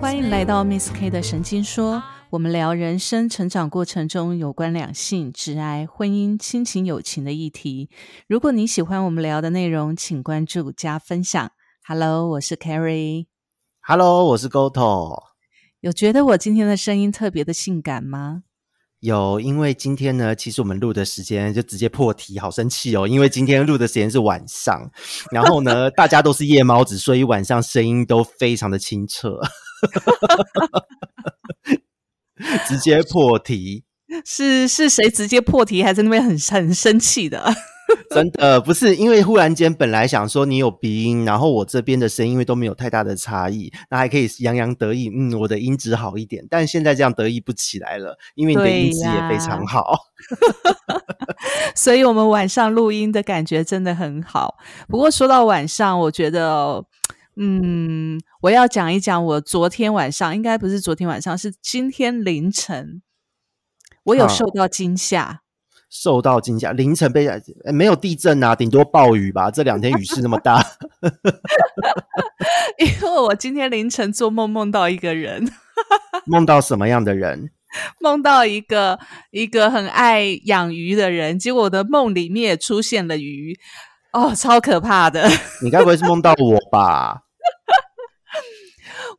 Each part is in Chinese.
欢迎来到 Miss K 的神经说，我们聊人生成长过程中有关两性、挚爱、婚姻、亲情、友情的议题。如果你喜欢我们聊的内容，请关注加分享。Hello，我是 Carrie。Hello，我是 Goto。有觉得我今天的声音特别的性感吗？有，因为今天呢，其实我们录的时间就直接破题，好生气哦！因为今天录的时间是晚上，然后呢，大家都是夜猫子，所以晚上声音都非常的清澈，直接破题。是是谁直接破题，还在那边很很生气的？真的不是因为忽然间本来想说你有鼻音，然后我这边的声音因为都没有太大的差异，那还可以洋洋得意，嗯，我的音质好一点。但现在这样得意不起来了，因为你的音质也非常好。所以我们晚上录音的感觉真的很好。不过说到晚上，我觉得，嗯，我要讲一讲我昨天晚上，应该不是昨天晚上，是今天凌晨，我有啊受到惊吓。受到惊吓，凌晨被呃没有地震啊，顶多暴雨吧。这两天雨势那么大，因为我今天凌晨做梦梦到一个人，梦到什么样的人？梦到一个一个很爱养鱼的人，结果我的梦里面也出现了鱼，哦，超可怕的。你该不会是梦到我吧？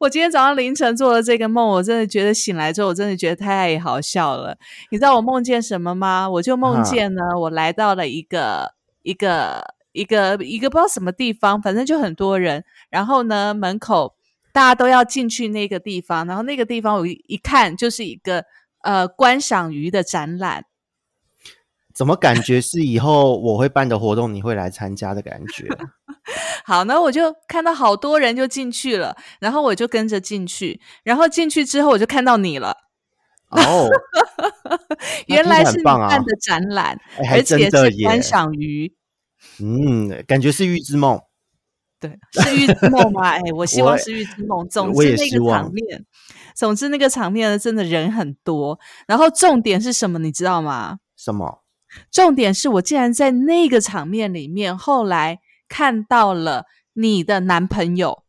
我今天早上凌晨做了这个梦，我真的觉得醒来之后，我真的觉得太好笑了。你知道我梦见什么吗？我就梦见呢，我来到了一个一个一个一个不知道什么地方，反正就很多人。然后呢，门口大家都要进去那个地方，然后那个地方我一一看就是一个呃观赏鱼的展览。怎么感觉是以后我会办的活动你会来参加的感觉？好，那我就看到好多人就进去了，然后我就跟着进去，然后进去之后我就看到你了。哦，原来是你办的展览，哎而且是观赏鱼。嗯，感觉是预知梦。对，是预知梦吗？哎，我希望是预知梦。总之那个场面，总之那个场面呢，真的人很多。然后重点是什么，你知道吗？什么？重点是我竟然在那个场面里面，后来看到了你的男朋友。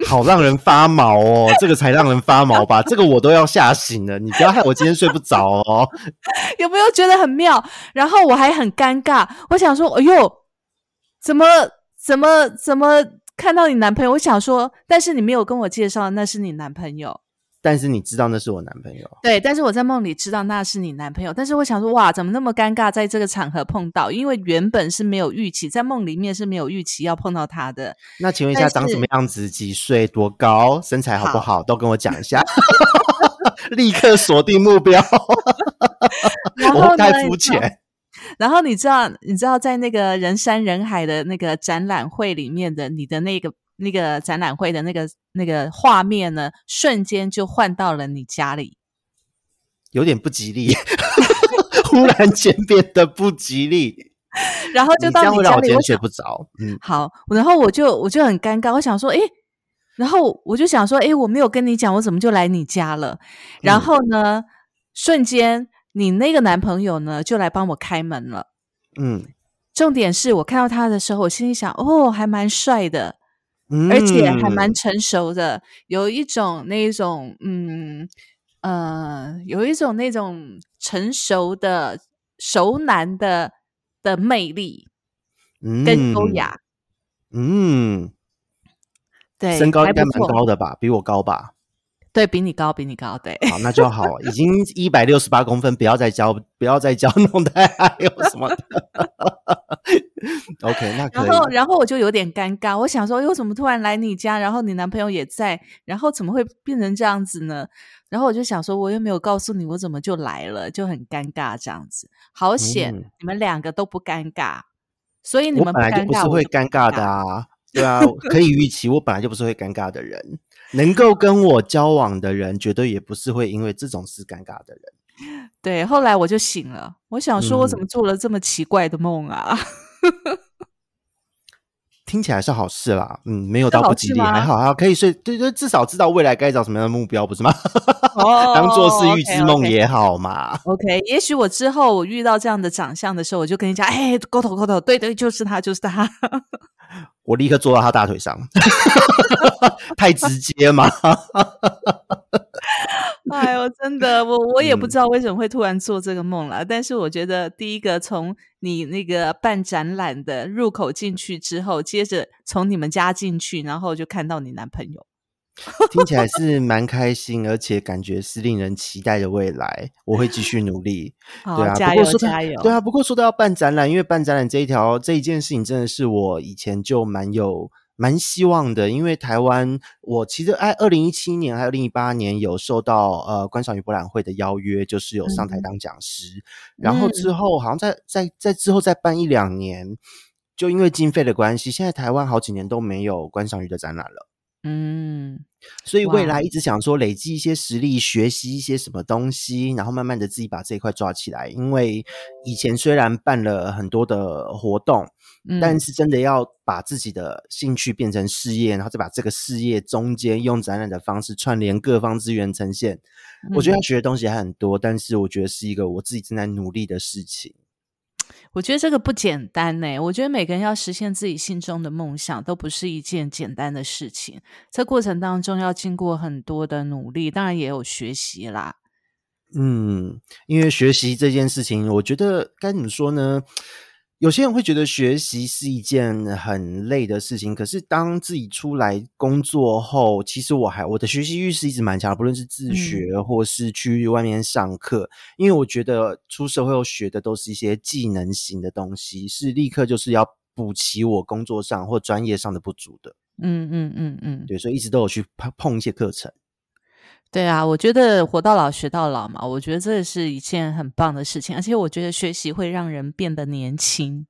好让人发毛哦，这个才让人发毛吧？这个我都要吓醒了，你不要害我今天睡不着哦。有没有觉得很妙？然后我还很尴尬，我想说，哎呦，怎么怎么怎么看到你男朋友？我想说，但是你没有跟我介绍那是你男朋友。但是你知道那是我男朋友，对，但是我在梦里知道那是你男朋友，但是我想说，哇，怎么那么尴尬，在这个场合碰到？因为原本是没有预期，在梦里面是没有预期要碰到他的。那请问一下，长什么样子？几岁？多高？身材好不好？都跟我讲一下，立刻锁定目标。我太肤浅。然后你知道，你知道在那个人山人海的那个展览会里面的你的那个那个展览会的那个那个画面呢，瞬间就换到了你家里。有点不吉利，忽然间变得不吉利，然后就到你家里，让我今天睡不着。嗯，好，然后我就我就很尴尬，我想说，诶，然后我就想说，诶，我没有跟你讲，我怎么就来你家了？然嗯后呢，瞬间你那个男朋友呢就来帮我开门了。嗯重点是我看到他的时候，我心里想，哦，还蛮帅的，嗯，而且还蛮成熟的，有一种那一种嗯呃，有一种那种成熟的熟男的的魅力跟优雅。嗯。嗯，对，身高应该蛮高的吧？比我高吧？对比你高，比你高，对。好，那就好，已经 一百六十八公分，不要再教，不要再教弄太矮有什么的。OK，那可然后，然后我就有点尴尬，我想说，哟，怎么突然来你家，然后你男朋友也在，然后怎么会变成这样子呢？然后我就想说，我又没有告诉你，我怎么就来了，就很尴尬这样子。好险，嗯你们两个都不尴尬，所以你我们尴尬，本来就不是会尴尬的啊，对啊，可以预期，我本来就不是会尴尬的人，能够跟我交往的人，绝对也不是会因为这种事尴尬的人。对，后来我就醒了，我想说，我怎嗯么做了这么奇怪的梦啊？听起来是好事啦，嗯，没有到不吉利，还好，啊，可以睡，对对，至少知道未来该找什么样的目标，不是吗？哦 当做是预知梦也好嘛。OK，也许我之后我遇到这样的长相的时候，我就跟你讲，哎，沟头沟头，对对，就是他，就是他。我立刻坐到他大腿上，太直接嘛？哎呦，真的，我我也不嗯知道为什么会突然做这个梦了。但是我觉得，第一个从你那个办展览的入口进去之后，接着从你们家进去，然后就看到你男朋友。听起来是蛮开心，而且感觉是令人期待的未来。我会继续努力。对啊，加油不过说到加油！对啊，不过说到要办展览，因为办展览这一条这一件事情，真的是我以前就蛮有蛮希望的。因为台湾，我其实哎，二零一七年还有二零一八年有受到呃观赏鱼博览会的邀约，就是有上台嗯当讲师。然后之后好像在在在之后再办一两年，就因为经费的关系，现在台湾好几年都没有观赏鱼的展览了。嗯，所以未来一直想说累积一些实力，学习一些什么东西，然后慢慢的自己把这一块抓起来。因为以前虽然办了很多的活动，嗯但是真的要把自己的兴趣变成事业，然后再把这个事业中间用展览的方式串联各方资源呈现，我觉得嗯要学的东西还很多，但是我觉得是一个我自己正在努力的事情。我觉得这个不简单呢。我觉得每个人要实现自己心中的梦想，都不是一件简单的事情。在过程当中要经过很多的努力，当然也有学习啦。嗯，因为学习这件事情，我觉得该怎么说呢？有些人会觉得学习是一件很累的事情，可是当自己出来工作后，其实我还我的学习欲是一直蛮强的，不论是自学或是去外面上课，因为我觉得出社会后学的都是一些技能型的东西，是立刻就是要补齐我工作上或专业上的不足的。嗯嗯嗯嗯，对，所以一直都有去碰碰一些课程。对啊，我觉得活到老学到老嘛，我觉得这是一件很棒的事情，而且我觉得学习会让人变得年轻。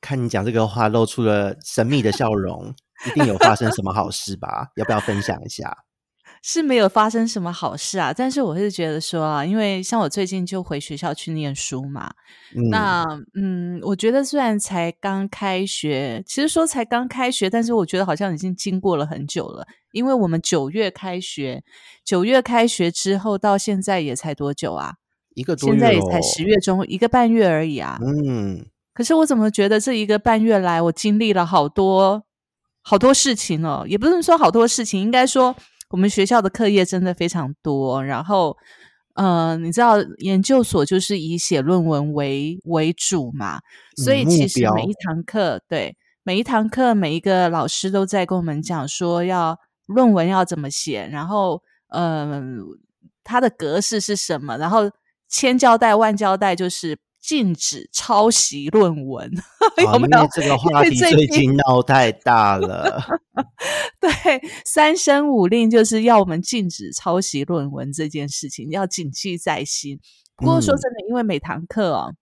看你讲这个话，露出了神秘的笑容，一定有发生什么好事吧？要不要分享一下？是没有发生什么好事啊，但是我是觉得说啊，因为像我最近就回学校去念书嘛，嗯，那嗯，我觉得虽然才刚开学，其实说才刚开学，但是我觉得好像已经经过了很久了，因为我们九月开学，九月开学之后到现在也才多久啊？一个多月现在也才十月中一个半月而已啊。嗯，可是我怎么觉得这一个半月来，我经历了好多好多事情哦，也不是说好多事情，应该说我们学校的课业真的非常多。然后，呃，你知道研究所就是以写论文为为主嘛，所以其实每一堂课，对每一堂课，每一个老师都在跟我们讲说要论文要怎么写，然后，嗯、它的格式是什么，然后千交代万交代就是。禁止抄袭论文，有啊，没有？这个话题最最近近闹太大了。对，三声五令就是要我们禁止抄袭论文这件事情，要谨记在心。不过说嗯真的，因为每堂课哦，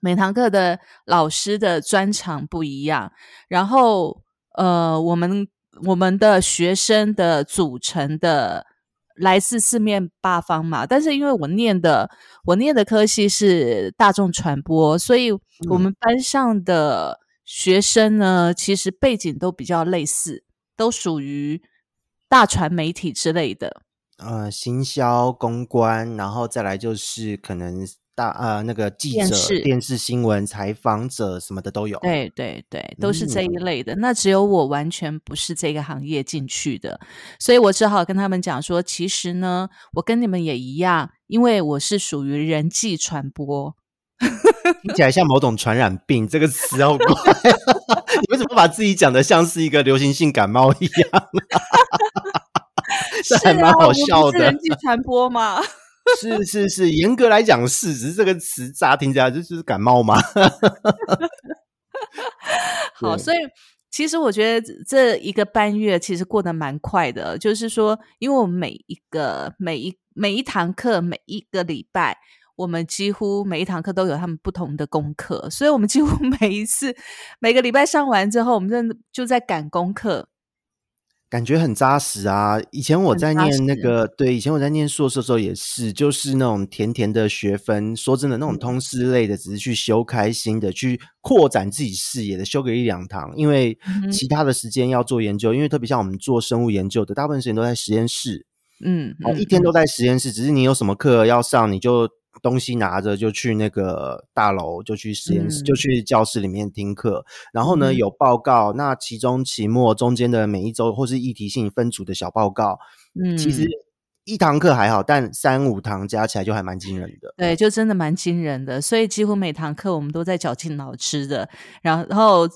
每堂课的老师的专长不一样，然后呃，我们我们的学生的组成的来自四面八方嘛。但是因为我念的我念的科系是大众传播，所以我嗯们班上的学生呢，其实背景都比较类似，都属于大传媒体之类的。呃，行销、公关，然后再来就是可能大呃那个记者、电视电视新闻采访者什么的都有。对对对，都是这一嗯类的。那只有我完全不是这个行业进去的，所以我只好跟他们讲说，其实呢，我跟你们也一样，因为我是属于人际传播。听起来像某种传染病，这个词好怪。你为什么把自己讲的像是一个流行性感冒一样？这是还蛮好笑的不是人。际传播嘛。是是是，严格来讲是，只是这个词乍听起来就就是感冒嘛。好，所以其实我觉得这一个半月其实过得蛮快的，就是说，因为我们每一个每一每一堂课每一个礼拜，我们几乎每一堂课都有他们不同的功课，所以我们几乎 每一次每个礼拜上完之后，我们真的就在赶功课。感觉很扎实啊！以前我在念那实个，对，以前我在念硕士的时候也是，就是那种甜甜的学分。说真的，那种嗯通识类的，只是去修开心的，去扩展自己视野的，修个一两堂。因为其他的时间要做研究，因为特别像我们做生物研究的，大部分时间都在实验室，嗯，哦，嗯一天都在实验室。只是你有什么课要上，你就东西拿着就去那个大楼，就去实验室，嗯就去教室里面听课。然后呢，嗯有报告，那期中、期末中间的每一周或是议题性分组的小报告，嗯，其实一堂课还好，但三五堂加起来就还蛮惊人的。对，就真的蛮惊人的。所以几乎每堂课我们都在绞尽脑汁的，然后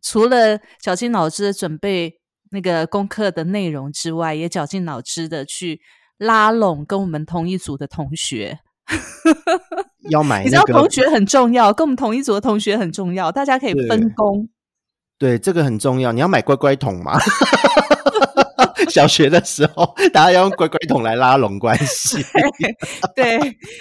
除了绞尽脑汁的准备那个功课的内容之外，也绞尽脑汁的去拉拢跟我们同一组的同学。要买你知道同学很重要，跟我们同一组的同学很重要，大家可以分工。对，这个很重要。你要买乖乖桶嘛？小学的时候，大家要用乖乖桶来拉拢关系。对，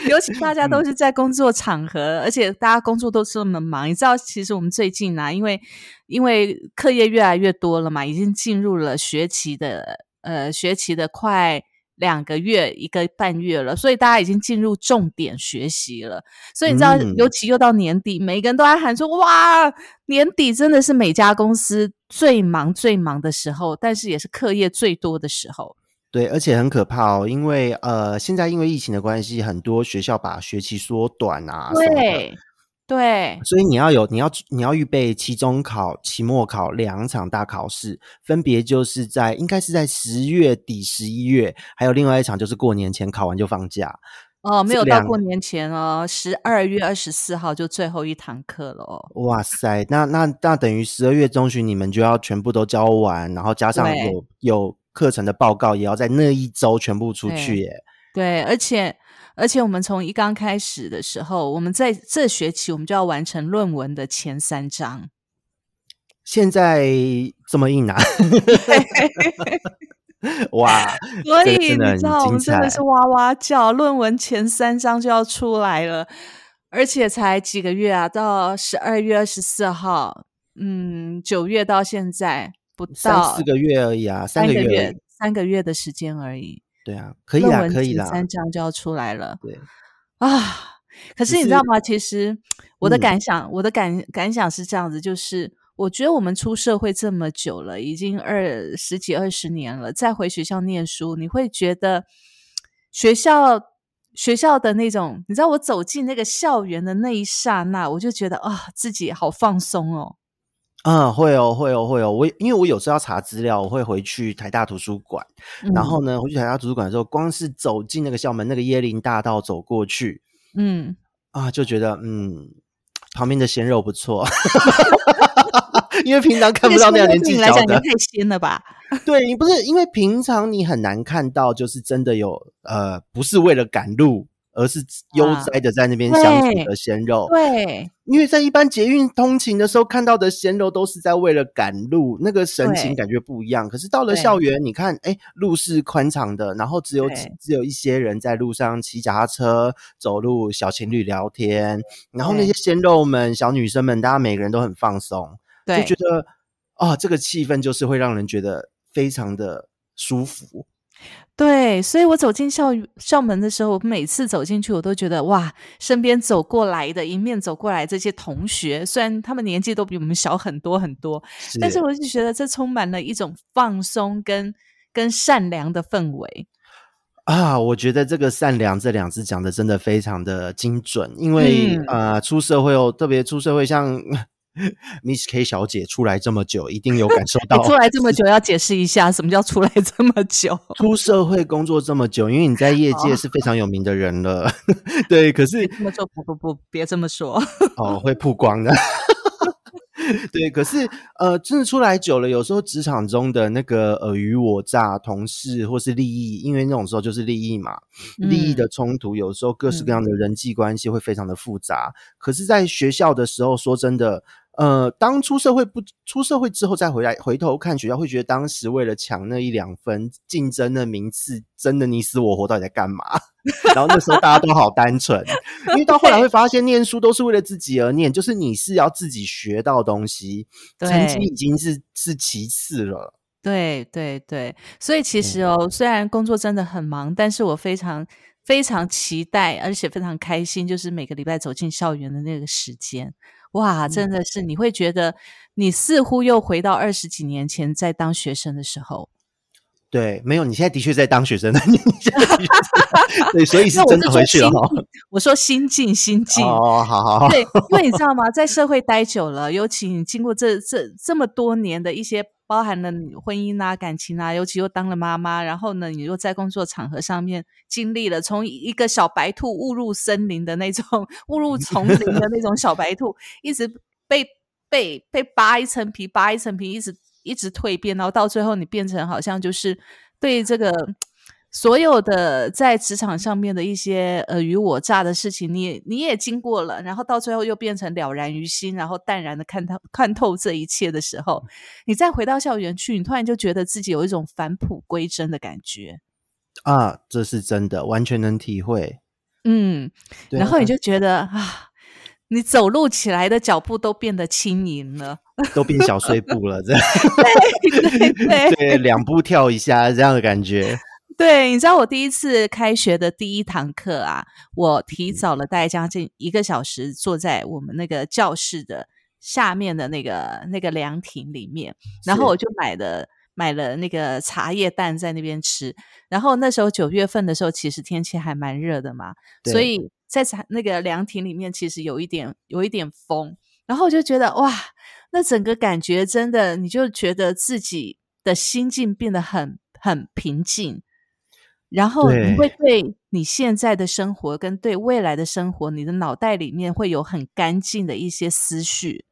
尤其大嗯家都是在工作场合，而且大家工作都这么忙。你知道，其实我们最近啊，因为因为课业越来越多了嘛，已经进入了学期的呃学期的快两个月一个半月了，所以大家已经进入重点学习了。所以你知道，嗯尤其又到年底，每个人都在喊说：“哇，年底真的是每家公司最忙最忙的时候，但是也是课业最多的时候。”对，而且很可怕哦，因为呃，现在因为疫情的关系，很多学校把学期缩短啊，对对。所以你要有你要你要预备期中考、期末考两场大考试，分别就是在应该是在十月底、十一月，还有另外一场就是过年前考完就放假。哦，没有到过年前哦，十二月二十四号就最后一堂课了哦。哇塞，那那那等于十二月中旬你们就要全部都交完，然后加上有有课程的报告，也要在那一周全部出去耶。对，而且而且我们从一刚开始的时候，我们在这学期我们就要完成论文的前三章。现在这么硬啊！哇，所以你知道，我们真的是哇哇叫，论文前三章就要出来了，而且才几个月啊，到十二月二十四号，嗯，九月到现在不到四个月而已啊，三三个月。三个月的时间而已。对啊，可以啦，论文前可以啦。三章就要出来了对，啊！可是是你知道吗？其实我的嗯感想，我的感感想是这样子，就是我觉得我们出社会这么久了，已经二十几二十年了，再回学校念书，你会觉得学校学校的那种，你知道，我走进那个校园的那一刹那，我就觉得啊，自己好放松哦。嗯，会哦，会哦，会哦。我因为我有时候要查资料，我会回去台大图书馆，然后呢，回去台大图书馆的时候，光是走进那个校门，那个椰林大道走过去嗯，啊，就觉得嗯，旁边的鲜肉不错，因为平常看不到那样年纪小的，太鲜了吧？对你不是因为平常你很难看到，就是真的有呃，不是为了赶路，而是悠啊哉的在那边相处的鲜肉。对，因为在一般捷运通勤的时候看到的鲜肉都是在为了赶路，那个神情感觉不一样。可是到了校园，你看，哎，路是宽敞的，然后只有只有一些人在路上骑脚踏车、走路，小情侣聊天，然后那些鲜肉们、小女生们，大家每个人都很放松，就对，觉得啊、这个气氛就是会让人觉得非常的舒服。对，所以我走进校校门的时候，我每次走进去，我都觉得哇，身边走过来的迎面走过来这些同学，虽然他们年纪都比我们小很多很多，但是我就觉得这充满了一种放松跟跟善良的氛围。啊，我觉得这个“善良”这两字讲的真的非常的精准，因为、嗯呃，出社会哦，特别出社会，像 Miss K 小姐出来这么久，一定有感受 到你出来这么久，要解释一下什么叫出来这么久？出社会工作这么久，因为你在业界哦是非常有名的人了，对，可是这么说不不不，别这么说。哦会曝光的。对，可是呃，真的出来久了，有时候职场中的那个尔虞我诈、同事或是利益，因为那种时候就是利益嘛，利益嗯的冲突，有时候各式各样的人际关系会非常的复杂。可是，在学校的时候，说真的，呃，当出社会不出社会之后再回来回头看学校，会觉得当时为了抢那一两分竞争的名次，真的你死我活，到底在干嘛？然后那时候大家都好单纯，因为到后来会发现，念书都是为了自己而念，就是你是要自己学到东西，成绩已经是是其次了。对对对，所以其实哦，虽然工作真的很忙，但是我非常非常期待，而且非常开心，就是每个礼拜走进校园的那个时间，哇，真的是你会觉得你似乎又回到二十几年前在当学生的时候。对，没有，你现在的确在当学生，你现在的确是对，所以是真的回去了哈。我说心境，心境哦，好好好，对，因为你知道吗，在社会待久了，尤其你经过这这这么多年的一些包含了婚姻啊、感情啊，尤其又当了妈妈，然后呢，你又在工作场合上面经历了从一个小白兔误入森林的那种、误入丛林的那种小白兔，一直被被被扒一层皮、扒一层皮，一直。一直蜕变，然后到最后你变成好像就是对这个所有的在职场上面的一些尔虞我诈的事情，你你也经过了，然后到最后又变成了然于心，然后淡然的看透看透这一切的时候，你再回到校园去，你突然就觉得自己有一种返璞归真的感觉啊，这是真的，完全能体会。嗯，然后你就觉得啊，你走路起来的脚步都变得轻盈了。都变小碎步了，这样 对对对，两步跳一下这样的感觉。对，你知道我第一次开学的第一堂课啊，我提早了大概将近一个小时，坐在我们那个教室的下面的那个那个凉亭里面，然后我就买了买了那个茶叶蛋在那边吃。然后那时候九月份的时候，其实天气还蛮热的嘛，所以在茶那个凉亭里面，其实有一点有一点风，然后我就觉得哇。那整个感觉真的，你就觉得自己的心境变得很很平静，然后你会对你现在的生活跟对未来的生活，你的脑袋里面会有很干净的一些思绪，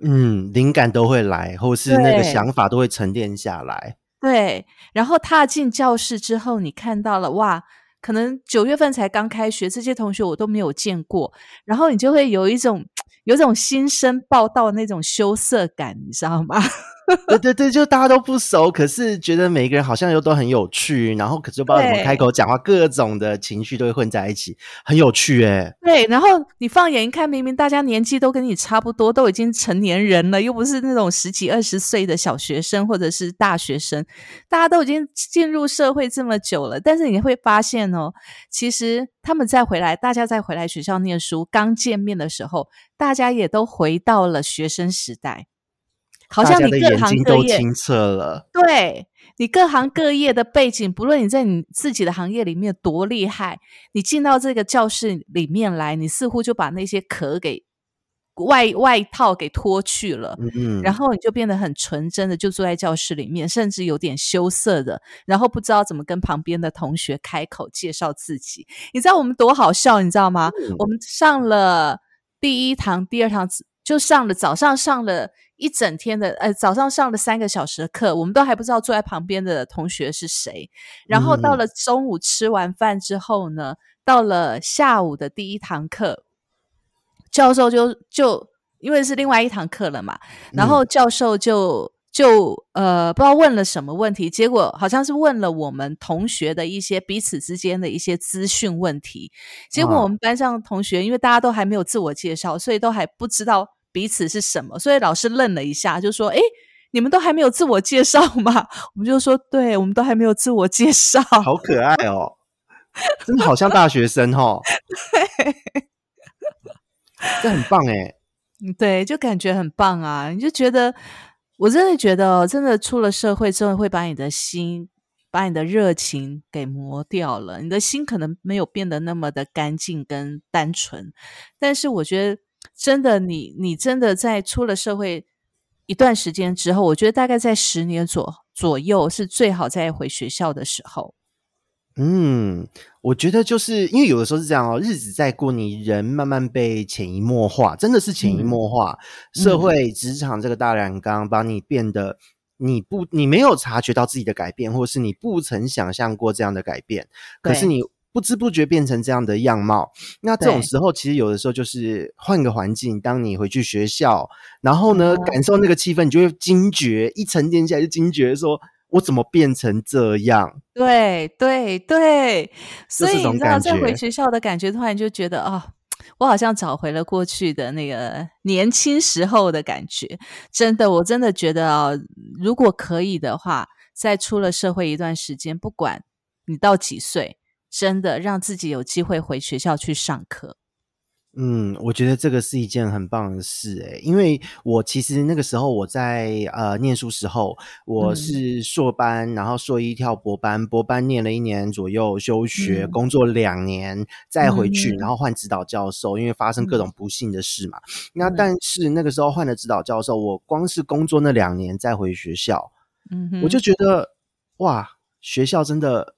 嗯，灵感都会来，或是那个想法都会沉淀下来。对，然后踏进教室之后，你看到了哇，可能九月份才刚开学，这些同学我都没有见过，然后你就会有一种。有种新生报道那种羞涩感，你知道吗？对对对，就大家都不熟，可是觉得每一个人好像又都很有趣，然后可是不知道怎么开口讲话，各种的情绪都会混在一起，很有趣哎。对，然后你放眼一看，明明大家年纪都跟你差不多，都已经成年人了，又不是那种十几二十岁的小学生或者是大学生，大家都已经进入社会这么久了，但是你会发现哦，其实他们再回来，大家再回来学校念书，刚见面的时候，大家也都回到了学生时代。好像你各行各业清澈了，对你各行各业的背景，不论你在你自己的行业里面多厉害，你进到这个教室里面来，你似乎就把那些壳给外外套给脱去了，嗯，然后你就变得很纯真的，就坐在教室里面，甚至有点羞涩的，然后不知道怎么跟旁边的同学开口介绍自己。你知道我们多好笑，你知道吗？我们上了第一堂、第二堂，就上了早上上了。一整天的，呃，早上上了三个小时的课，我们都还不知道坐在旁边的同学是谁。然后到了中午吃完饭之后呢，到了下午的第一堂课，教授就就因为是另外一堂课了嘛，然后教授就就呃不知道问了什么问题，结果好像是问了我们同学的一些彼此之间的一些资讯问题。结果我们班上同学因为大家都还没有自我介绍，所以都还不知道。彼此是什么？所以老师愣了一下，就说：“哎，你们都还没有自我介绍吗？”我们就说：“对，我们都还没有自我介绍。”好可爱哦，真的好像大学生哦。对，这很棒哎。对，就感觉很棒啊！你就觉得，我真的觉得，真的出了社会之后，会把你的心、把你的热情给磨掉了。你的心可能没有变得那么的干净跟单纯，但是我觉得。真的，你你真的在出了社会一段时间之后，我觉得大概在十年左左右是最好再回学校的时候。嗯，我觉得就是因为有的时候是这样哦，日子在过，你人慢慢被潜移默化，真的是潜移默化。社会职场这个大染缸，把你变得你不你没有察觉到自己的改变，或是你不曾想象过这样的改变，可是你。不知不觉变成这样的样貌，那这种时候其实有的时候就是换个环境。当你回去学校，然后呢，感受那个气氛，你就会惊觉，一沉淀下来就惊觉，说我怎么变成这样？对对对，所以你知道，在回学校的感觉，突然就觉得啊，我好像找回了过去的那个年轻时候的感觉。真的，我真的觉得啊，如果可以的话，在出了社会一段时间，不管你到几岁。真的让自己有机会回学校去上课，嗯，我觉得这个是一件很棒的事诶，因为我其实那个时候我在呃念书时候，我是硕班，然后硕一跳博班，博班念了一年左右，休学工作两年，再回去，然后换指导教授，因为发生各种不幸的事嘛。那但是那个时候换了指导教授，我光是工作那两年再回学校，嗯，我就觉得哇，学校真的。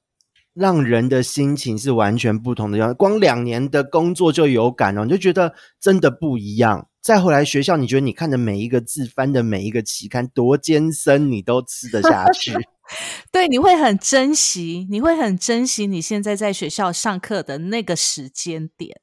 让人的心情是完全不同的样，光两年的工作就有感了，你就觉得真的不一样。再回来学校，你觉得你看的每一个字、翻的每一个期刊多艰深，你都吃得下去。对，你会很珍惜，你会很珍惜你现在在学校上课的那个时间点。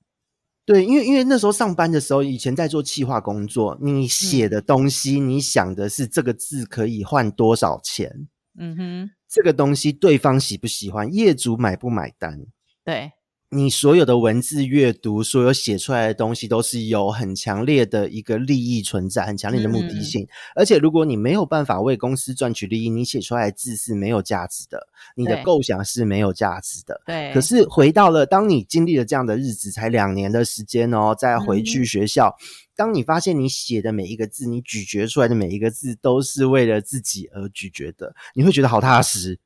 对，因为因为那时候上班的时候，以前在做企划工作，你写的东西，你想的是这个字可以换多少钱。嗯哼。这个东西对方喜不喜欢，业主买不买单？对。你所有的文字阅读，所有写出来的东西，都是有很强烈的一个利益存在，很强烈的目的性。而且，如果你没有办法为公司赚取利益，你写出来的字是没有价值的，你的构想是没有价值的。对。可是，回到了当你经历了这样的日子，才两年的时间哦，再回去学校，当你发现你写的每一个字，你咀嚼出来的每一个字，都是为了自己而咀嚼的，你会觉得好踏实。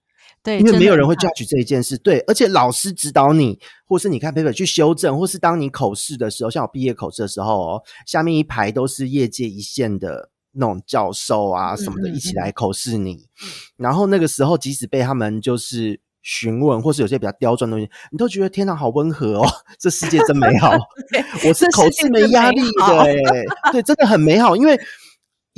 对，因为没有人会 judge 这一件事。对，而且老师指导你，或是你看 paper 去修正，或是当你口试的时候，像我毕业口试的时候哦，下面一排都是业界一线的那种教授啊什么的，一起来口试你。然后那个时候，即使被他们就是询问，或是有些比较刁钻的东西，你都觉得天哪，好温和哦，这世界真美好。我是口是没压力的，对，真的很美好，因为。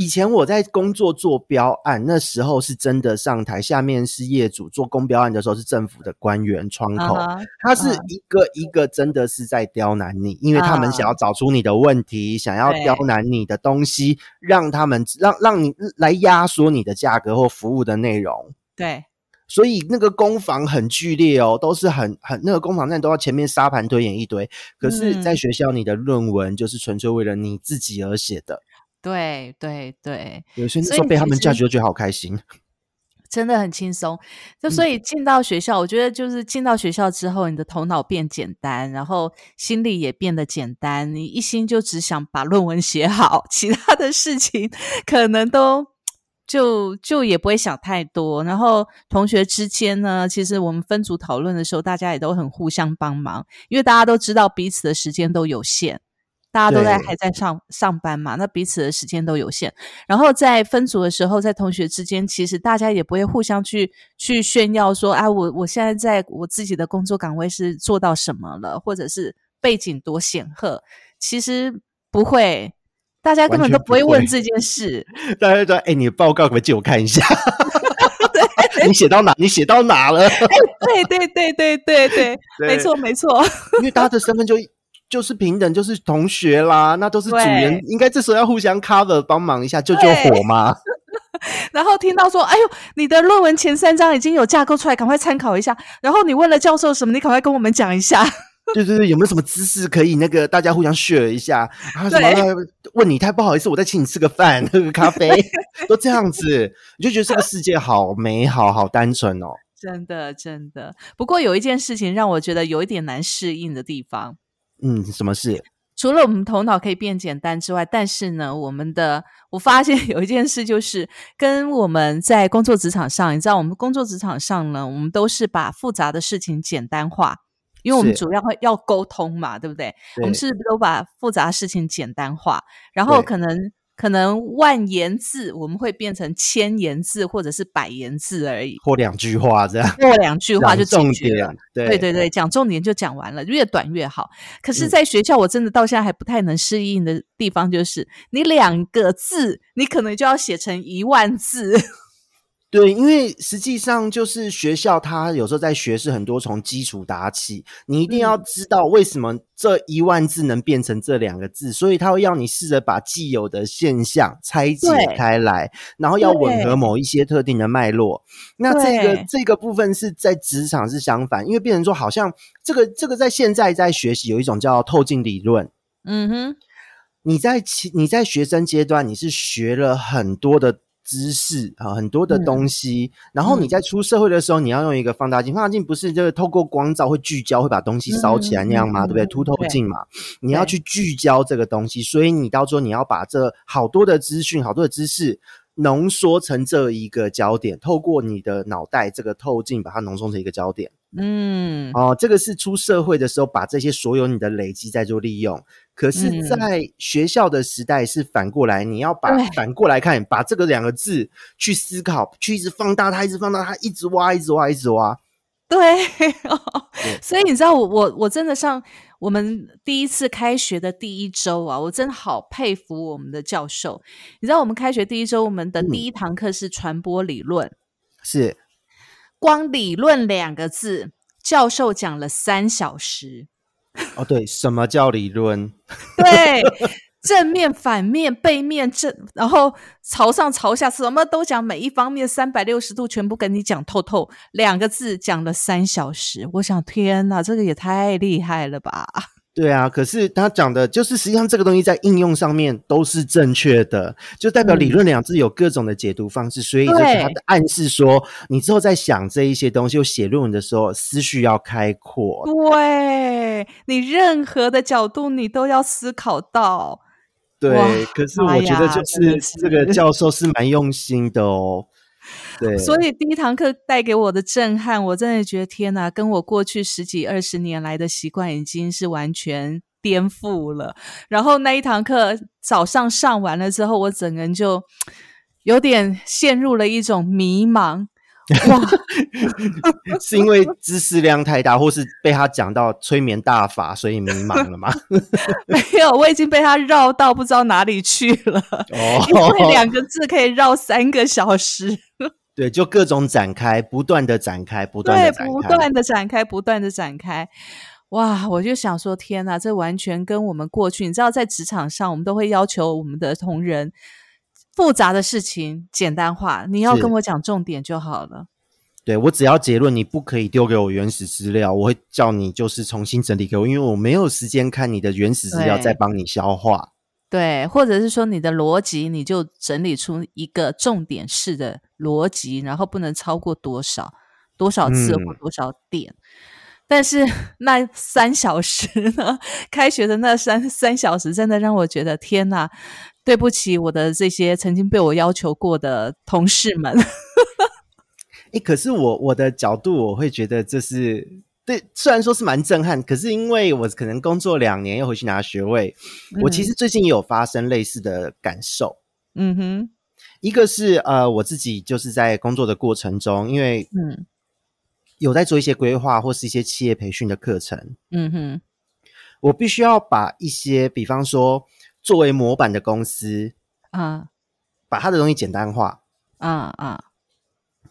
以前我在工作做标案，那时候是真的上台，下面是业主做公标案的时候是政府的官员窗口，他是一个一个真的是在刁难你，因为他们想要找出你的问题，想要刁难你的东西，让他们让让你来压缩你的价格或服务的内容。对，所以那个攻防很剧烈哦，都是很很那个攻防战都要前面沙盘推演一堆。可是，在学校你的论文就是纯粹为了你自己而写的。对对对，有些时候被他们教就觉得好开心，真的很轻松。就所以进到学校，我觉得就是进到学校之后，你的头脑变简单，然后心里也变得简单。你一心就只想把论文写好，其他的事情可能都就就也不会想太多。然后同学之间呢，其实我们分组讨论的时候，大家也都很互相帮忙，因为大家都知道彼此的时间都有限。大家都在还在上上班嘛，那彼此的时间都有限。然后在分组的时候，在同学之间，其实大家也不会互相去去炫耀说，啊，我我现在在我自己的工作岗位是做到什么了，或者是背景多显赫。其实不会，大家根本都不会问这件事。大家说，哎，你的报告可不可以借我看一下？你写到哪？你写到哪了？对对对对对对，没错没错。因为大家的身份就。就是平等，就是同学啦，那都是主人，应该这时候要互相 cover 帮忙一下，救救火嘛。然后听到说，哎呦，你的论文前三章已经有架构出来，赶快参考一下。然后你问了教授什么，你赶快跟我们讲一下。对对对，有没有什么姿势可以那个大家互相 share 一下？啊，什么问你太不好意思，我再请你吃个饭，喝个咖啡，都这样子，你就觉得这个世界好美好，好单纯哦。真的真的，不过有一件事情让我觉得有一点难适应的地方。嗯，什么事？除了我们头脑可以变简单之外，但是呢，我们的我发现有一件事，就是跟我们在工作职场上，你知道，我们工作职场上呢，我们都是把复杂的事情简单化，因为我们主要会要沟通嘛，对不对？我们是都把复杂事情简单化，然后可能。可能万言字我们会变成千言字或者是百言字而已，或两句话这样，或两句话就重点，对对对，讲重点就讲完了，越短越好。可是，在学校我真的到现在还不太能适应的地方，就是你两个字，你可能就要写成一万字。对，因为实际上就是学校，它有时候在学是很多从基础打起，你一定要知道为什么这一万字能变成这两个字，所以他会要你试着把既有的现象拆解开来，然后要吻合某一些特定的脉络。那这个这个部分是在职场是相反，因为变成说好像这个这个在现在在学习有一种叫透镜理论。嗯哼，你在其你在学生阶段你是学了很多的。知识啊，很多的东西。然后你在出社会的时候，你要用一个放大镜，放大镜不是就是透过光照会聚焦，会把东西烧起来那样吗？对不对？凸透镜嘛，你要去聚焦这个东西，所以你到时候你要把这好多的资讯、好多的知识。浓缩成这一个焦点，透过你的脑袋这个透镜，把它浓缩成一个焦点。嗯，哦，这个是出社会的时候，把这些所有你的累积在做利用。可是，在学校的时代是反过来，你要把反过来看，把这个两个字去思考，去一直放大它，一直放大它，一直挖，一直挖，一直挖。对，所以你知道我我我真的上我们第一次开学的第一周啊，我真的好佩服我们的教授。你知道我们开学第一周，我们的第一堂课是传播理论，是光理论两个字，教授讲了三小时。哦，对，什么叫理论？对。正面、反面、背面、正，然后朝上、朝下，什么都讲，每一方面三百六十度全部跟你讲透透。两个字讲了三小时，我想，天哪，这个也太厉害了吧！对啊，可是他讲的，就是实际上这个东西在应用上面都是正确的，就代表理论两字有各种的解读方式，所以就是他的暗示说，你之后在想这一些东西，写论文的时候，思绪要开阔。对你任何的角度，你都要思考到。对，可是我觉得就是这个教授是蛮用心的哦。对，所以第一堂课带给我的震撼，我真的觉得天哪，跟我过去十几二十年来的习惯已经是完全颠覆了。然后那一堂课早上上完了之后，我整个人就有点陷入了一种迷茫。哇，是因为知识量太大，或是被他讲到催眠大法，所以迷茫了吗？没有，我已经被他绕到不知道哪里去了。哦，因为两个字可以绕三个小时。对，就各种展开，不断的展开，不断的展开，不断的展开，不断的展开。哇，我就想说，天哪，这完全跟我们过去，你知道，在职场上，我们都会要求我们的同仁。复杂的事情简单化，你要跟我讲重点就好了。对我只要结论，你不可以丢给我原始资料，我会叫你就是重新整理给我，因为我没有时间看你的原始资料再帮你消化。对，或者是说你的逻辑，你就整理出一个重点式的逻辑，然后不能超过多少多少次或多少点。但是 那三小时呢？开学的那三三小时，真的让我觉得天哪！对不起，我的这些曾经被我要求过的同事们。哎，可是我我的角度，我会觉得这是对，虽然说是蛮震撼，可是因为我可能工作两年又回去拿学位，我其实最近也有发生类似的感受。嗯哼，一个是呃，我自己就是在工作的过程中，因为嗯，有在做一些规划或是一些企业培训的课程。嗯哼，我必须要把一些，比方说。作为模板的公司啊，把它的东西简单化啊啊，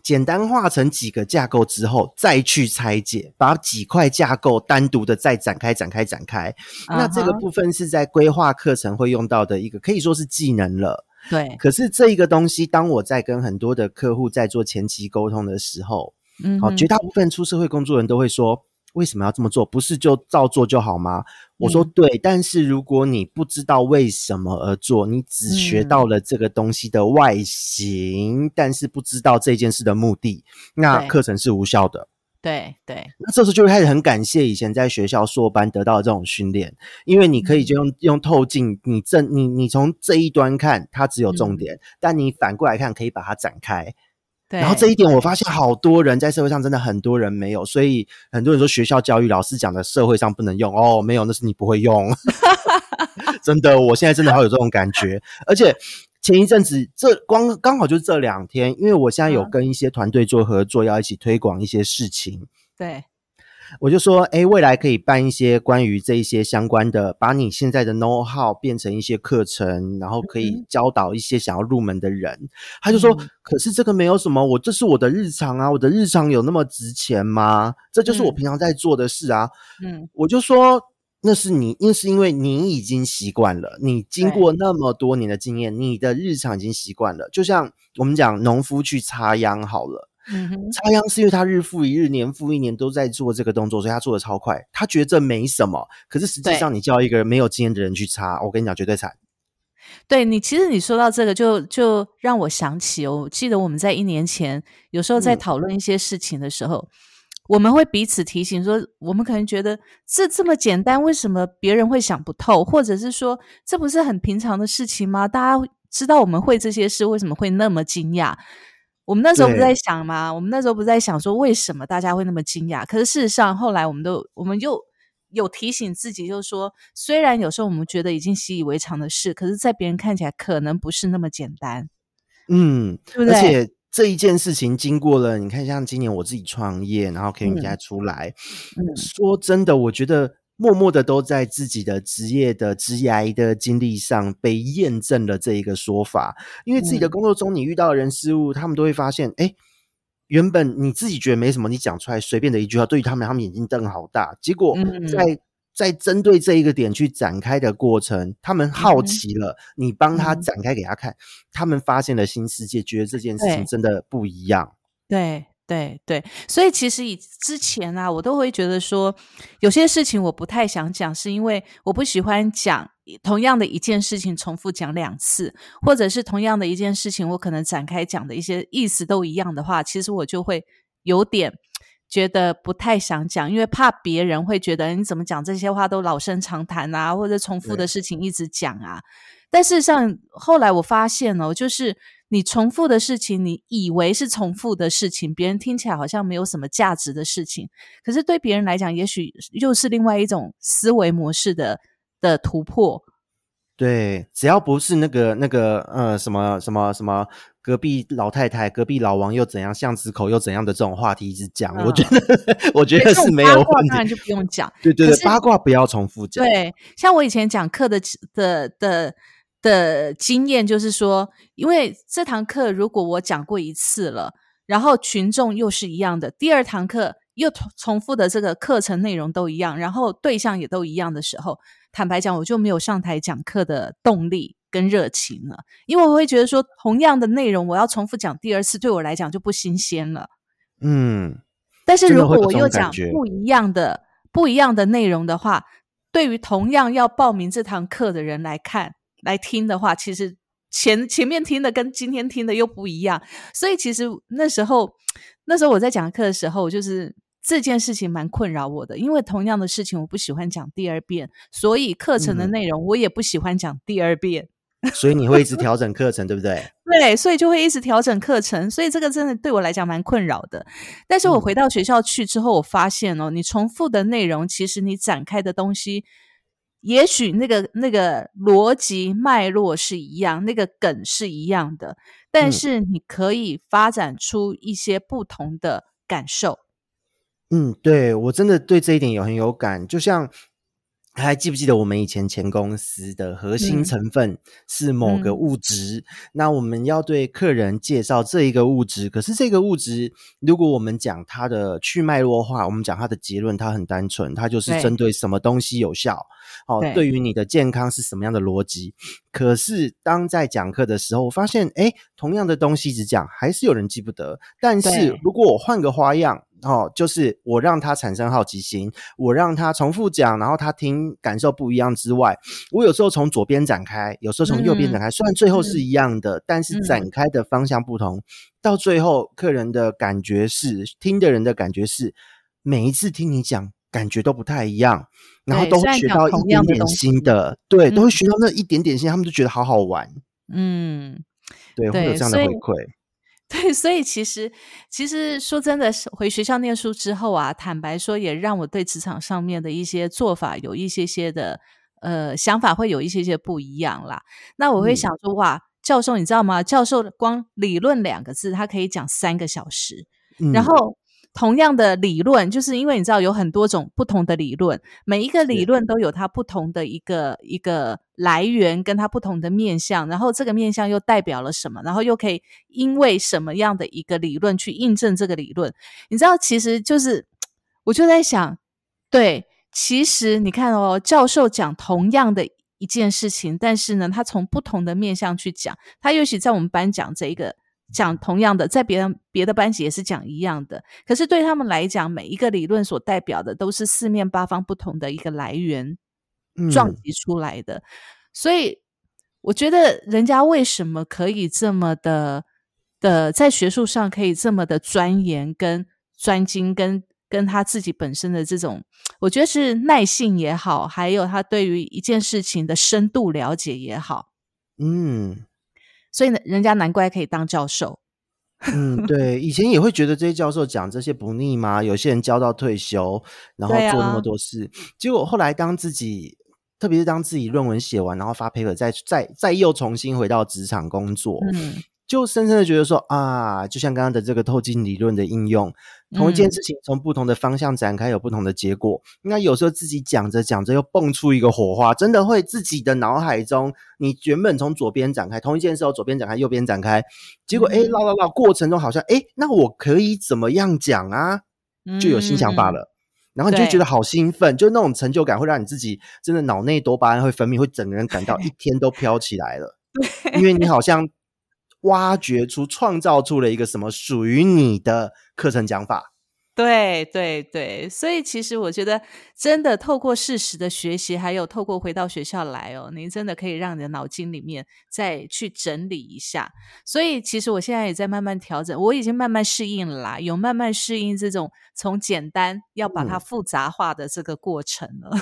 简单化成几个架构之后，再去拆解，把几块架构单独的再展开、展开、展开。那这个部分是在规划课程会用到的一个，可以说是技能了。对。可是这一个东西，当我在跟很多的客户在做前期沟通的时候，嗯，好，绝大部分出社会工作人都会说。为什么要这么做？不是就照做就好吗？我说对，但是如果你不知道为什么而做，你只学到了这个东西的外形，但是不知道这件事的目的，那课程是无效的。对对，那这时候就开始很感谢以前在学校硕班得到的这种训练，因为你可以就用用透镜，你正你你从这一端看，它只有重点，但你反过来看，可以把它展开。然后这一点，我发现好多人在社会上真的很多人没有，所以很多人说学校教育老师讲的社会上不能用哦，没有，那是你不会用。真的，我现在真的好有这种感觉。而且前一阵子，这光刚好就是这两天，因为我现在有跟一些团队做合作，要一起推广一些事情。对。我就说，哎，未来可以办一些关于这一些相关的，把你现在的 know how 变成一些课程，然后可以教导一些想要入门的人。他就说，可是这个没有什么，我这是我的日常啊，我的日常有那么值钱吗？这就是我平常在做的事啊。嗯，我就说，那是你，那是因为你已经习惯了，你经过那么多年的经验，你的日常已经习惯了。就像我们讲，农夫去插秧好了。插秧是因为他日复一日、年复一年都在做这个动作，所以他做的超快。他觉得这没什么，可是实际上你叫一个人没有经验的人去插，我跟你讲绝对惨。对你，其实你说到这个，就就让我想起，我记得我们在一年前有时候在嗯讨论一些事情的时候，我们会彼此提醒说，我们可能觉得这这么简单，为什么别人会想不透？或者是说，这不是很平常的事情吗？大家知道我们会这些事，为什么会那么惊讶？我们那时候不是在想吗？我们那时候不是在想说，为什么大家会那么惊讶？可是事实上，后来我们都我们又有提醒自己，就是说，虽然有时候我们觉得已经习以为常的事，可是，在别人看起来可能不是那么简单，嗯，对不对？而且这一件事情经过了，你看，像今年我自己创业，然后嗯现在出来，嗯说真的，我觉得默默的都在自己的职业的职涯的经历上被验证了这一个说法。因为自己的嗯工作中，你遇到的人事物，他们都会发现，哎，原本你自己觉得没什么，你讲出来随便的一句话，对于他们，他们眼睛瞪好大。结果嗯在、在针对这一个点去展开的过程，他们好嗯奇了，你帮他嗯展开给他看，他们发现了新世界，觉得这件事情真的不一样。对对对，所以其实以之前啊，我都会觉得说，有些事情我不太想讲，是因为我不喜欢讲同样的一件事情重复讲两次，或者是同样的一件事情，我可能展开讲的一些意思都一样的话，其实我就会有点。觉得不太想讲，因为怕别人会觉得你怎么讲这些话都老生常谈啊，或者重复的事情一直讲啊。但事实上，后来我发现哦，就是你重复的事情，你以为是重复的事情，别人听起来好像没有什么价值的事情，可是对别人来讲，也许又是另外一种思维模式的的突破。对，只要不是那个那个呃什么什么什么隔壁老太太、隔壁老王又怎样，巷子口又怎样的这种话题一直讲，我觉得 我觉得是没有问题。八卦当然就不用讲。对对对，八卦不要重复讲。对，像我以前讲课的的的的经验，就是说，因为这堂课如果我讲过一次了，然后群众又是一样的，第二堂课又重重复的这个课程内容都一样，然后对象也都一样的时候，坦白讲，我就没有上台讲课的动力跟热情了，因为我会觉得说，同样的内容我要重复讲第二次，对我来讲就不新鲜了。嗯，但是如果我又讲不一样的不一样的内容的话，对于同样要报名这堂课的人来看来听的话，其实前前面听的跟今天听的又不一样，所以其实那时候那时候我在讲课的时候，就是这件事情蛮困扰我的，因为同样的事情我不喜欢讲第二遍，所以课程的嗯内容我也不喜欢讲第二遍。所以你会一直 调整课程，对不对？对，所以就会一直调整课程，所以这个真的对我来讲蛮困扰的。但是我嗯回到学校去之后，我发现哦，你重复的内容，其实你展开的东西，也许那个那个逻辑脉络是一样，那个梗是一样的，但嗯是你可以发展出一些不同的感受。嗯，对我真的对这一点有很有感，就像。还记不记得我们以前前公司的核心嗯成分是某个嗯物质？那我们要对客人介绍这一个物质，可是这个物质，如果我们讲它的去脉络化，我们讲它的结论，它很单纯，它就是对针对什么东西有效。哦，对对于你的健康是什么样的逻辑？可是当在讲课的时候，我发现，哎，同样的东西只讲，还是有人记不得。但是如果我换个花样，哦，就是我让他产生好奇心，我让他重复讲，然后他听感受不一样之外，我有时候从左边展开，有时候从右边展开，虽然最后是一样的，但是嗯展开的方向不同，到最后客人的感觉是，听的人的感觉是，每一次听你讲。感觉都不太一样，然后都会学到一点点新的，对，都会嗯学到那一点点新，他们就觉得好好玩，嗯，对，会有这样的回馈。对，所以其实其实说真的，回学校念书之后啊，坦白说，也让我对职场上面的一些做法有一些些的呃想法，会有一些些不一样啦。那我会嗯想说，哇，教授你知道吗？教授光理论两个字，他可以讲三个小时，然嗯后。同样的理论，就是因为你知道有很多种不同的理论，每一个理论都有它不同的一个一个来源，跟它不同的面向，然后这个面向又代表了什么，然后又可以因为什么样的一个理论去印证这个理论。你知道，其实就是我就在想，对，其实你看哦，教授讲同样的一件事情，但是呢，他从不同的面向去讲，他尤其在我们班讲这一个。讲同样的，在别人别的班级也是讲一样的，可是对他们来讲，每一个理论所代表的都是四面八方不同的一个来源嗯。撞击出来的。所以我觉得人家为什么可以这么的的在学术上可以这么的钻研跟专精，跟跟他自己本身的这种，我觉得是耐性也好，还有他对于一件事情的深度了解也好，嗯所以呢，人家难怪可以当教授。嗯，对，以前也会觉得这些教授讲这些不腻吗？有些人教到退休，然后做那么多事，结果后来当自己，特别是当自己论文写完，然后发 paper，再再再又重新回到职场工作，嗯就深深的觉得说啊，就像刚刚的这个透镜理论的应用，同一件嗯事情从不同的方向展开，有不同的结果。那有时候自己讲着讲着又蹦出一个火花，真的会自己的脑海中，你原本从左边展开同一件事，哦，左边展开，右边展开，结果哎嗯唠唠唠，过程中好像哎，那我可以怎么样讲啊？就有新想法嗯了。然后你就觉得好兴奋，就那种成就感会让你自己真的脑内多巴胺会分泌，会整个人感到 一天都飘起来了。因为你好像挖掘出、创造出了一个什么属于你的课程讲法。对对对，所以其实我觉得，真的透过事实的学习，还有透过回到学校来哦，您真的可以让你的脑筋里面再去整理一下。所以其实我现在也在慢慢调整，我已经慢慢适应了啦，有慢慢适应这种从简单要把它嗯复杂化的这个过程了。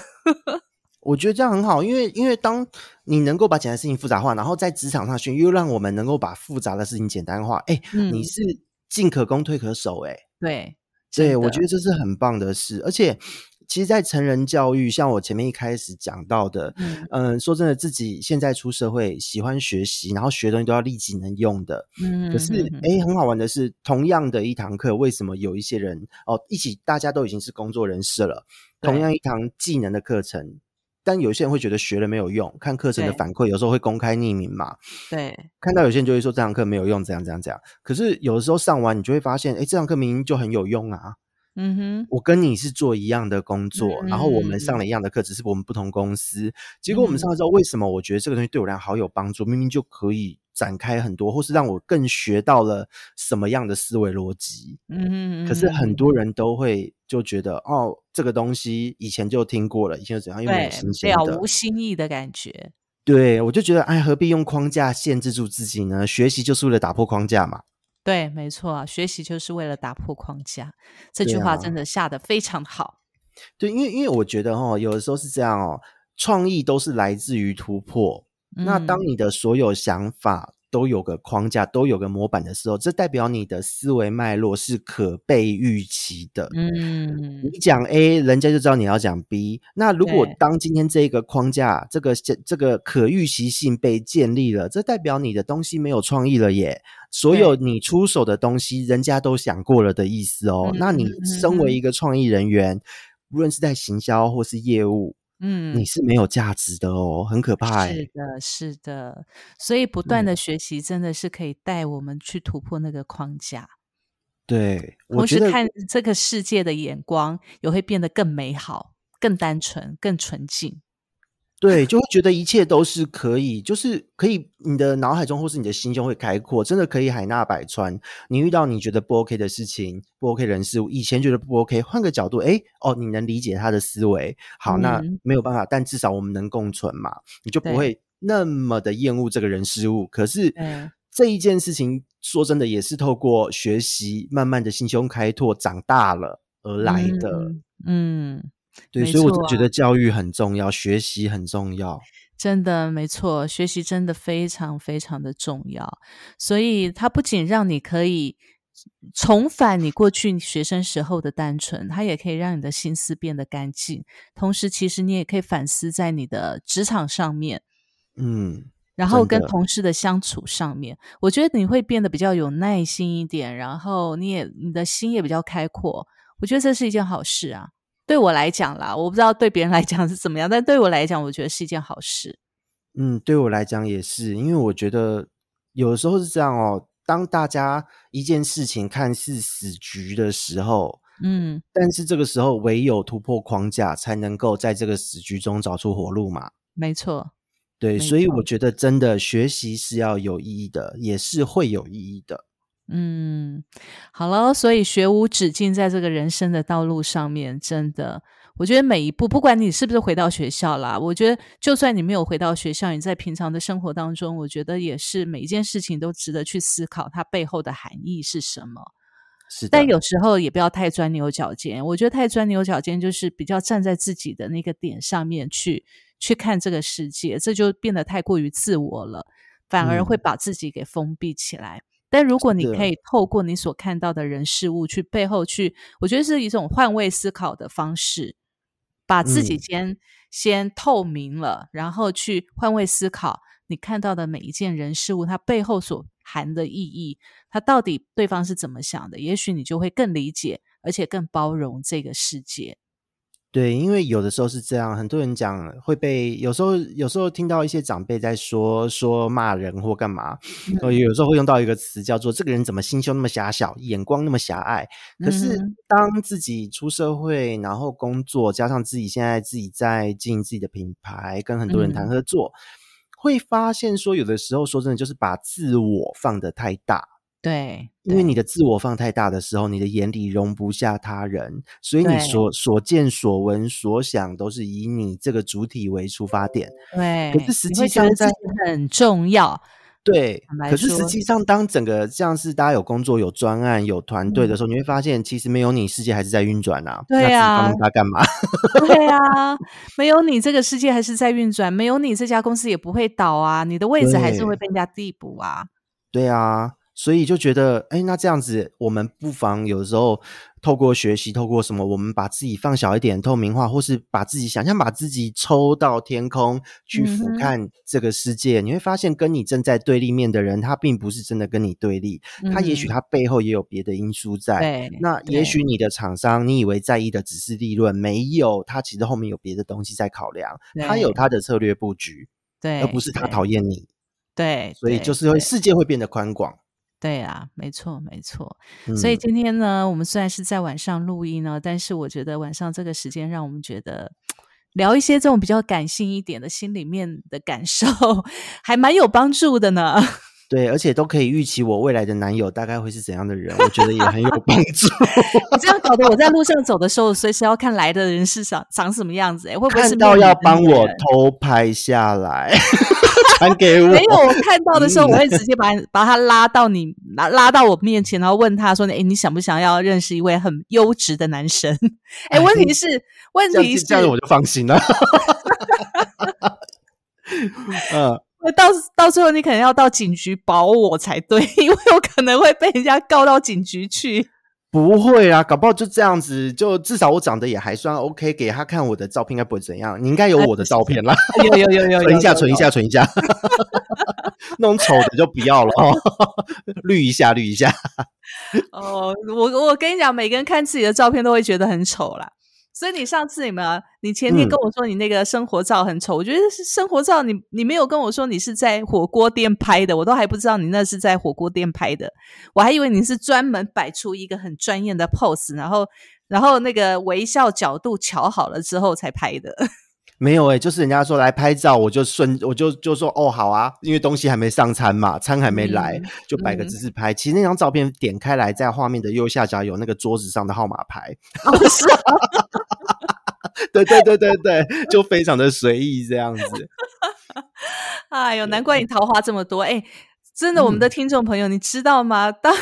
我觉得这样很好，因为因为当你能够把简单的事情复杂化，然后在职场上学，又让我们能够把复杂的事情简单化，哎、嗯。你是进可攻退可守、哎，对，对，我觉得这是很棒的事，而且。其实，在成人教育，像我前面一开始讲到的，嗯。嗯，说真的，自己现在出社会，喜欢学习，然后学东西都要立即能用的，嗯，可是嗯，嗯诶，很好玩的是，同样的一堂课，为什么有一些人哦，一起大家都已经是工作人士了，同对。样一堂技能的课程，但有些人会觉得学了没有用，看课程的反馈，有时候会公开匿名嘛，对看到有些人就会说这堂课没有用，怎样怎样怎样。可是有的时候上完，你就会发现，哎，这堂课明明就很有用啊。嗯哼，我跟你是做一样的工作，然后我们上嗯了一样的课，只是我们不同公司。结果我们嗯上了之后，为什么我觉得这个东西对我来讲好有帮助？明明就可以展开很多，或是让我更学到了什么样的思维逻辑。嗯哼，可是很多人都会就觉得，哦，这个东西以前就听过了，以前就怎样，因为没有对新鲜的了无。新意的感觉。对，我就觉得，哎，何必用框架限制住自己呢？学习就是为了打破框架嘛。对，没错啊，学习就是为了打破框架。这句话真的下的非常好。对，因为因为我觉得哦，有的时候是这样哦，创意都是来自于突破。那当嗯你的所有想法都有个框架，都有个模板的时候，这代表你的思维脉络是可被预期的。嗯，你讲 A，人家就知道你要讲 B。那如果当今天这一个框架、这个这个可预期性被建立了，这代表你的东西没有创意了耶。所有你出手的东西，人家都想过了的意思哦。嗯那你身为嗯一个创意人员，无论是在行销或是业务，嗯你，是没有价值的哦，很可怕欸。是的，是的。所以不断嗯的学习真的是可以带我们去突破那个框架，对，同时看这个世界的眼光也会变得更美好、更单纯、更纯净。对，就会觉得一切都是可以，就是可以，你的脑海中或是你的心胸会开阔，真的可以海纳百川。你遇到你觉得不 OK 的事情，不 OK 的人事物，以前觉得不 OK，换个角度，哎，哦，你能理解他的思维，好，那嗯没有办法，但至少我们能共存嘛，你就不对会那么的厌恶这个人事物。可是对这一件事情，说真的，也是透过学习，慢慢的心胸开拓，长大了而来的。嗯嗯，对，所以我就觉得教育很重要，学习很重要。真的没错，学习真的非常非常的重要。所以它不仅让你可以重返你过去学生时候的单纯，它也可以让你的心思变得干净。同时，其实你也可以反思在你的职场上面，嗯，然后跟同事的相处上面，我觉得你会变得比较有耐心一点，然后你也你的心也比较开阔。我觉得这是一件好事啊。对我来讲啦，我不知道对别人来讲是怎么样，但对我来讲，我觉得是一件好事。嗯，对我来讲也是，因为我觉得有的时候是这样哦。当大家一件事情看似死局的时候，嗯，但是这个时候唯有突破框架，才能够在这个死局中找出活路嘛。没错，对，所以我觉得真的学习是要有意义的，也是会有意义的。嗯，好了，所以学无止境，在这个人生的道路上面，真的，我觉得每一步，不管你是不是回到学校啦，我觉得就算你没有回到学校，你在平常的生活当中，我觉得也是每一件事情都值得去思考它背后的含义是什么。是，但有时候也不要太钻牛角尖。我觉得太钻牛角尖，就是比较站在自己的那个点上面去去看这个世界，这就变得太过于自我了，反而会嗯把自己给封闭起来。但如果你可以透过你所看到的人事物去背后去，我觉得是一种换位思考的方式，把自己嗯先、先透明了，然后去换位思考你看到的每一件人事物，它背后所含的意义，它到底对方是怎么想的，也许你就会更理解，而且更包容这个世界。对，因为有的时候是这样，很多人讲会被有时候有时候听到一些长辈在说说骂人或干嘛，呃，有时候会用到一个词叫做“这个人怎么心胸那么狭小，眼光那么狭隘”。可是嗯当自己出社会，然后工作，加上自己现在自己在经营自己的品牌，跟很多人谈嗯合作，会发现说，有的时候说真的，就是把自我放得太大。对，因为你的自我放太大的时候，你的眼里容不下他人，所以你所所见所闻所想都是以你这个主体为出发点。对，可是实你际上在会觉得自己很重要。对可是实说际上，当整个像是大家有工作、有专案、有团队的嗯时候，你会发现，其实没有你，世界还是在运转啊。对那自己放那啊么大干嘛？对啊，没有你，这个世界还是在运转；没有你，这家公司也不会倒啊，你的位置还是会对被人家递补啊。对啊，所以就觉得，哎，那这样子，我们不妨有时候透过学习，透过什么，我们把自己放小一点，透明化，或是把自己想象把自己抽到天空去俯瞰这个世界，你会发现，跟你正在对立面的人，他并不是真的跟你对立，他也许嗯。他背后也有别的因素在。对，那也许你的厂商，你以为在意的只是利润，没有，他其实后面有别的东西在考量，他有他的策略布局，对，而不是他讨厌你，对，所以就是会世界会变得宽广。对啊，没错，没错。所以嗯今天呢，我们虽然是在晚上录音呢，但是我觉得晚上这个时间让我们觉得聊一些这种比较感性一点的心里面的感受，还蛮有帮助的呢。对，而且都可以预期我未来的男友大概会是怎样的人，我觉得也很有帮助。你这样搞得我在路上走的时候，随时要看来的人是长长什么样子、欸，会不会是看到要帮我偷拍下来，传给我。没有，我看到的时候，嗯 我会直接把把他拉到你拉拉到我面前，然后问他说：“哎，你想不想要认识一位很优质的男生？” 哎，问题是，问题是，这样子我就放心了。嗯，到到最后你可能要到警局保我才对，因为我可能会被人家告到警局去。不会啊，搞不好就这样子，就至少我长得也还算 OK，给他看我的照片应该不会怎样。你应该有我的照片啦，有有有有存一下，存一。下，存一下。那种丑的就不要了哦，绿一下，绿一下。哦，我我跟你讲，每个人看自己的照片都会觉得很丑啦。所以你上次你们，你前天嗯跟我说你那个生活照很丑，我觉得是生活照你你没有跟我说你是在火锅店拍的，我都还不知道你那是在火锅店拍的，我还以为你是专门摆出一个很专业的 pose，然后然后那个微笑角度瞧好了之后才拍的。没有诶、就是人家说来拍照，我就顺我就就说哦好啊，因为东西还没上餐嘛，餐还没来，嗯就摆个嗯姿势拍。其实那张照片点开来，在画面的右下角有那个桌子上的号码牌，哦，是啊 对对对对对，就非常的随意这样子。哎呦，难怪你桃花这么多！哎，真的，我们的嗯听众朋友，你知道吗？当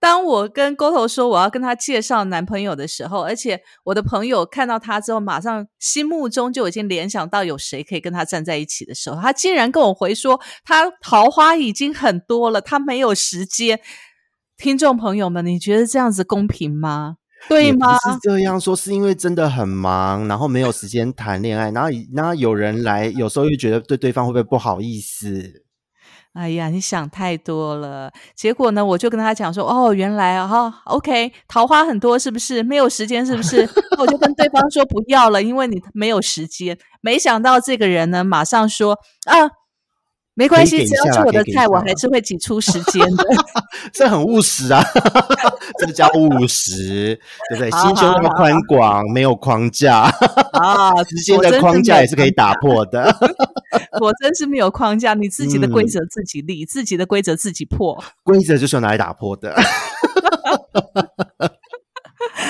当我跟沟头说我要跟他介绍男朋友的时候，而且我的朋友看到他之后，马上心目中就已经联想到有谁可以跟他站在一起的时候，他竟然跟我回说，他桃花已经很多了，他没有时间。听众朋友们，你觉得这样子公平吗？对也不吗？是这样说，是因为真的很忙，然后没有时间谈恋爱，然后然后有人来，有时候又觉得对对方会不会不好意思？哎呀，你想太多了。结果呢，我就跟他讲说，哦，原来啊，哈，OK，桃花很多是不是？没有时间是不是？我就跟对方说不要了，因为你没有时间。没想到这个人呢，马上说啊，没关系，只要是我的菜，我还是会挤出时间的。这很务实啊，这叫务实，对不对？心胸要好好宽广，没有框架，啊，时间的框架也是可以打破的。果真是没有框架，你自己的规嗯则自己立，自己的规则自己破。规则就是用拿来打破的。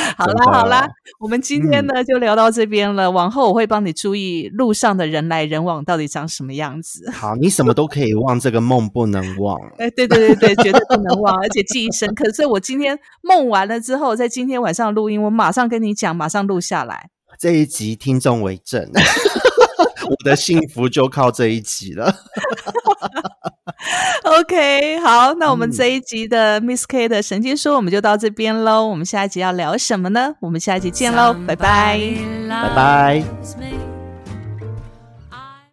好啦好啦，我们今天呢、就聊到这边了。往后我会帮你注意路上的人来人往到底长什么样子。好，你什么都可以忘，这个梦不能忘。哎，对对对对，绝对不能忘，而且记忆深刻。所以我今天梦完了之后，在今天晚上录音，我马上跟你讲，马上录下来。这一集听众为证，我的幸福就靠这一集了。OK，好，那我们嗯这一集的 Miss K 的神经说我们就到这边喽。我们下一集要聊什么呢？我们下一集见喽，拜拜。拜拜。